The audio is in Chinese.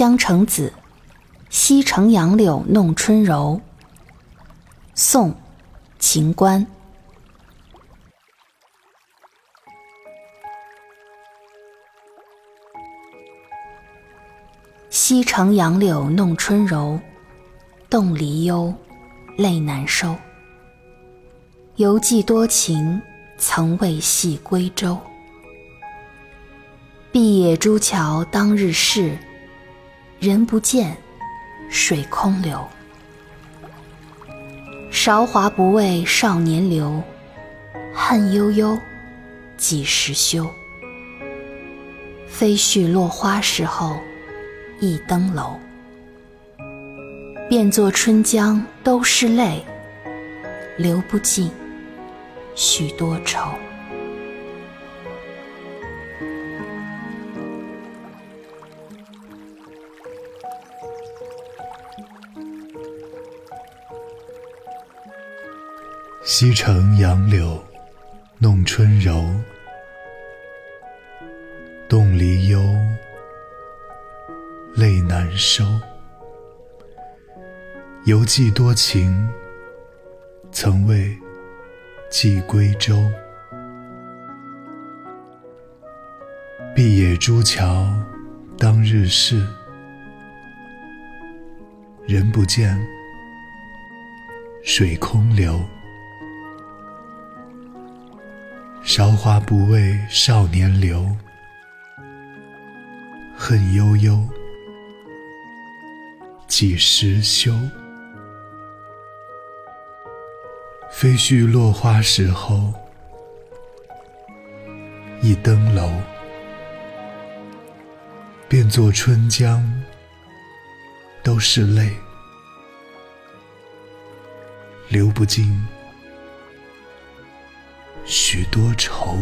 江城子，西城杨柳弄春柔。宋，秦观。西城杨柳弄春柔，动离忧，泪难收。犹记多情，曾为系归舟。碧野朱桥当日事，人不见，水空流。韶华不为少年留，恨悠悠，几时休？飞絮落花时候，一登楼。变作春江都是泪，流不尽，许多愁。西城杨柳弄春柔，动离忧，泪难收。犹记多情，曾为寄归舟。碧野朱桥当日事，人不见，水空流。韶华不为少年留，恨悠悠，几时休？飞絮落花时候，一登楼。便作春江，都是泪，流不尽。许多愁。